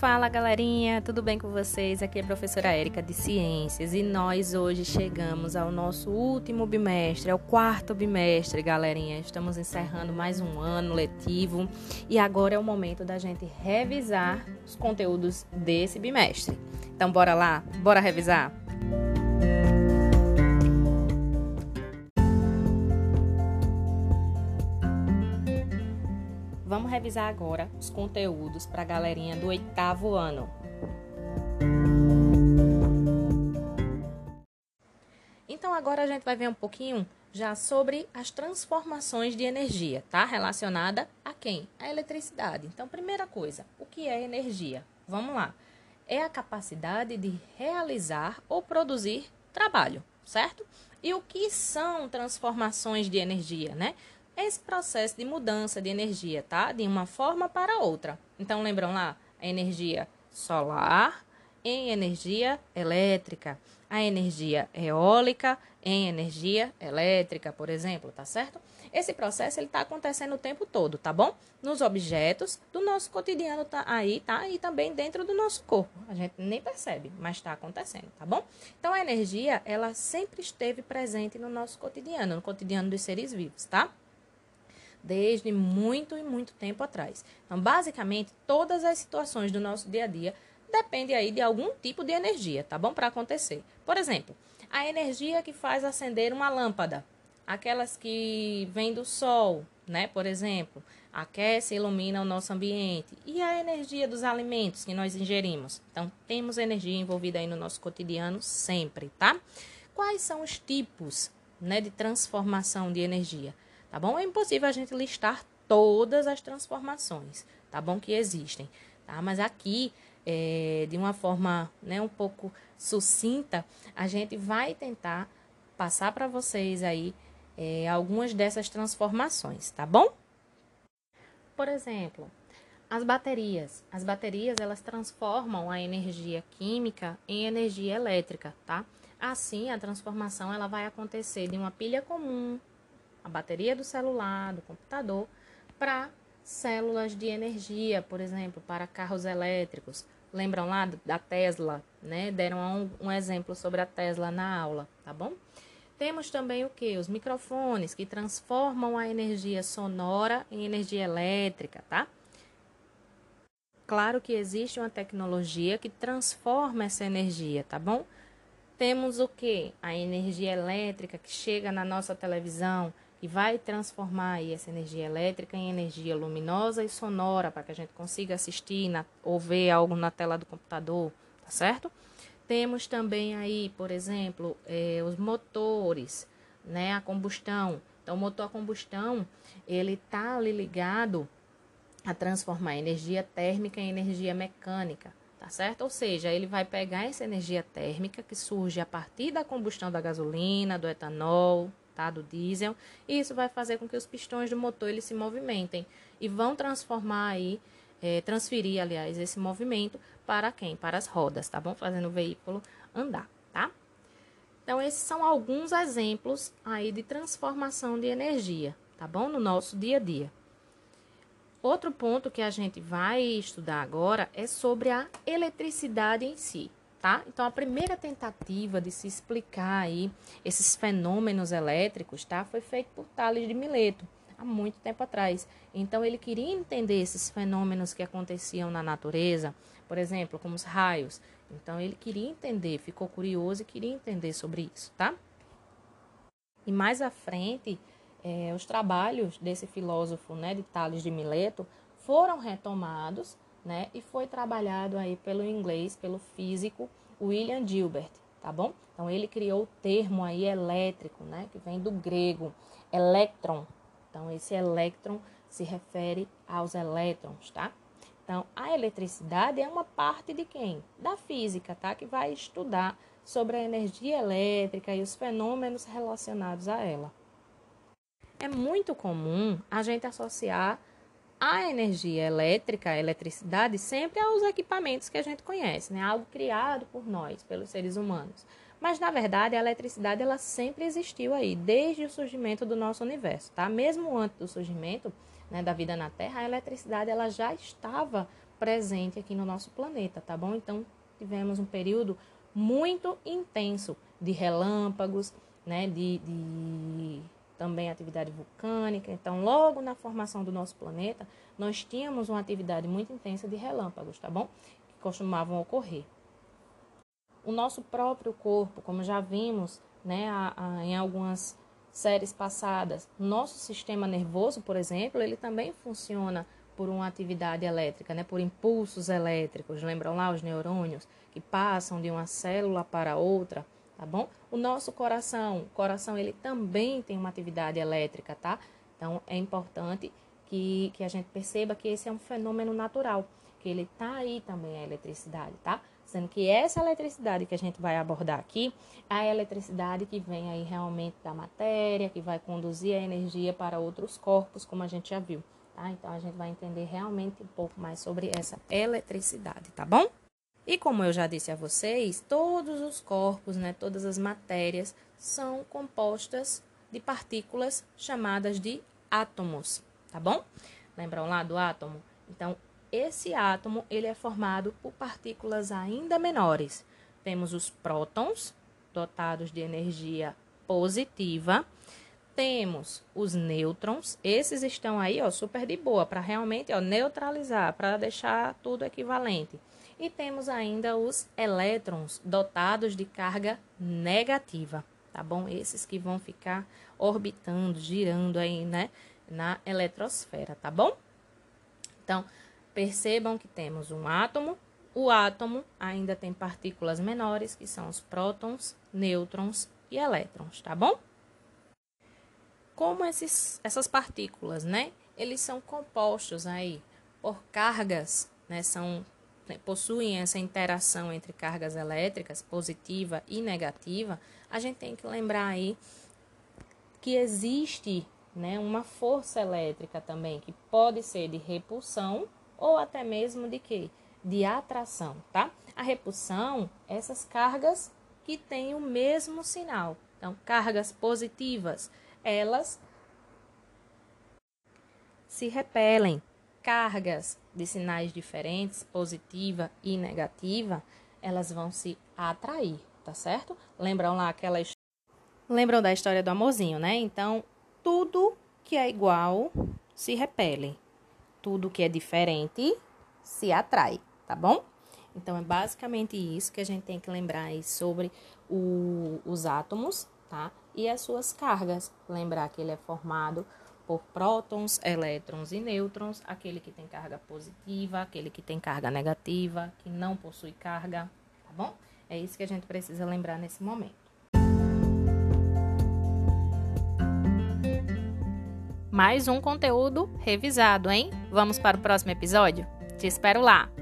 Fala galerinha, tudo bem com vocês? Aqui é a professora Érica de Ciências e nós hoje chegamos ao nosso último bimestre, é o quarto bimestre, galerinha. Estamos encerrando mais um ano letivo e agora é o momento da gente revisar os conteúdos desse bimestre. Então bora lá, bora revisar? Vamos revisar agora os conteúdos para a galerinha do oitavo ano. Então agora a gente vai ver um pouquinho já sobre as transformações de energia, tá? Relacionada a quem? A eletricidade. Então, primeira coisa, o que é energia? Vamos lá. É a capacidade de realizar ou produzir trabalho, certo? E o que são transformações de energia, né? Esse processo de mudança de energia, tá? De uma forma para outra. Então, lembram lá? A energia solar em energia elétrica, a energia eólica em energia elétrica, por exemplo, tá certo? Esse processo ele está acontecendo o tempo todo, tá bom? Nos objetos do nosso cotidiano tá aí, tá? E também dentro do nosso corpo. A gente nem percebe, mas está acontecendo, tá bom? Então a energia ela sempre esteve presente no nosso cotidiano, no cotidiano dos seres vivos, tá? Desde muito e muito tempo atrás. Então, basicamente, todas as situações do nosso dia a dia dependem aí de algum tipo de energia, tá bom? Para acontecer. Por exemplo, a energia que faz acender uma lâmpada, aquelas que vêm do sol, né? Por exemplo, aquece e ilumina o nosso ambiente. E a energia dos alimentos que nós ingerimos. Então, temos energia envolvida aí no nosso cotidiano sempre, tá? Quais são os tipos né, de transformação de energia? Tá bom? É impossível a gente listar todas as transformações, tá bom? Que existem, tá? Mas aqui, é, de uma forma né, um pouco sucinta, a gente vai tentar passar para vocês aí é, algumas dessas transformações, tá bom? Por exemplo, as baterias. As baterias, elas transformam a energia química em energia elétrica, tá? Assim, a transformação ela vai acontecer de uma pilha comum a bateria do celular, do computador, para células de energia, por exemplo, para carros elétricos. Lembram lá da Tesla, né? Deram um, um exemplo sobre a Tesla na aula, tá bom? Temos também o que? Os microfones que transformam a energia sonora em energia elétrica, tá? Claro que existe uma tecnologia que transforma essa energia, tá bom? Temos o que? A energia elétrica que chega na nossa televisão, e vai transformar aí essa energia elétrica em energia luminosa e sonora para que a gente consiga assistir na, ou ver algo na tela do computador, tá certo? Temos também aí, por exemplo, eh, os motores, né, a combustão. Então, o motor a combustão, ele está ali ligado a transformar energia térmica em energia mecânica, tá certo? Ou seja, ele vai pegar essa energia térmica que surge a partir da combustão da gasolina, do etanol, tá? do diesel, e isso vai fazer com que os pistões do motor eles se movimentem e vão transformar aí, é, transferir, aliás, esse movimento para quem? Para as rodas, tá bom? Fazendo o veículo andar, tá? Então, esses são alguns exemplos aí de transformação de energia, tá bom? No nosso dia a dia. Outro ponto que a gente vai estudar agora é sobre a eletricidade em si tá? Então, a primeira tentativa de se explicar aí esses fenômenos elétricos, tá? Foi feito por Tales de Mileto, há muito tempo atrás. Então, ele queria entender esses fenômenos que aconteciam na natureza, por exemplo, como os raios. Então, ele queria entender, ficou curioso e queria entender sobre isso, tá? E mais à frente, é, os trabalhos desse filósofo, né, de Tales de Mileto, foram retomados né? E foi trabalhado aí pelo inglês, pelo físico William Gilbert, tá bom? Então ele criou o termo aí elétrico, né? Que vem do grego, elétron. Então esse elétron se refere aos elétrons, tá? Então a eletricidade é uma parte de quem? Da física, tá? Que vai estudar sobre a energia elétrica e os fenômenos relacionados a ela. É muito comum a gente associar a energia elétrica, a eletricidade, sempre aos equipamentos que a gente conhece, né? Algo criado por nós, pelos seres humanos. Mas na verdade, a eletricidade ela sempre existiu aí, desde o surgimento do nosso universo, tá? Mesmo antes do surgimento né, da vida na Terra, a eletricidade ela já estava presente aqui no nosso planeta, tá bom? Então, tivemos um período muito intenso de relâmpagos, né, de, de também atividade vulcânica. Então, logo na formação do nosso planeta, nós tínhamos uma atividade muito intensa de relâmpagos, tá bom? Que costumavam ocorrer. O nosso próprio corpo, como já vimos, né, a, a, em algumas séries passadas, nosso sistema nervoso, por exemplo, ele também funciona por uma atividade elétrica, né, por impulsos elétricos. Lembram lá os neurônios que passam de uma célula para outra, tá bom? O nosso coração, o coração ele também tem uma atividade elétrica, tá? Então é importante que, que a gente perceba que esse é um fenômeno natural, que ele tá aí também a eletricidade, tá? Sendo que essa eletricidade que a gente vai abordar aqui é a eletricidade que vem aí realmente da matéria, que vai conduzir a energia para outros corpos, como a gente já viu. Tá? Então a gente vai entender realmente um pouco mais sobre essa eletricidade, tá bom? E como eu já disse a vocês, todos os corpos, né, todas as matérias são compostas de partículas chamadas de átomos, tá bom? Lembram lá do átomo? Então, esse átomo ele é formado por partículas ainda menores. Temos os prótons, dotados de energia positiva. Temos os nêutrons, esses estão aí, ó, super de boa, para realmente, ó, neutralizar, para deixar tudo equivalente. E temos ainda os elétrons, dotados de carga negativa, tá bom? Esses que vão ficar orbitando, girando aí, né, na eletrosfera, tá bom? Então, Percebam que temos um átomo. O átomo ainda tem partículas menores, que são os prótons, nêutrons e elétrons, tá bom? Como esses, essas partículas, né? Eles são compostos aí por cargas, né? São possuem essa interação entre cargas elétricas positiva e negativa. A gente tem que lembrar aí que existe, né, uma força elétrica também que pode ser de repulsão ou até mesmo de quê? De atração, tá? A repulsão, essas cargas que têm o mesmo sinal. Então, cargas positivas, elas se repelem. Cargas de sinais diferentes, positiva e negativa, elas vão se atrair, tá certo? Lembram lá aquela Lembram da história do amorzinho, né? Então, tudo que é igual se repele tudo que é diferente se atrai, tá bom? Então, é basicamente isso que a gente tem que lembrar aí sobre o, os átomos, tá? E as suas cargas. Lembrar que ele é formado por prótons, elétrons e nêutrons, aquele que tem carga positiva, aquele que tem carga negativa, que não possui carga, tá bom? É isso que a gente precisa lembrar nesse momento. mais um conteúdo revisado, hein? Vamos para o próximo episódio? Te espero lá!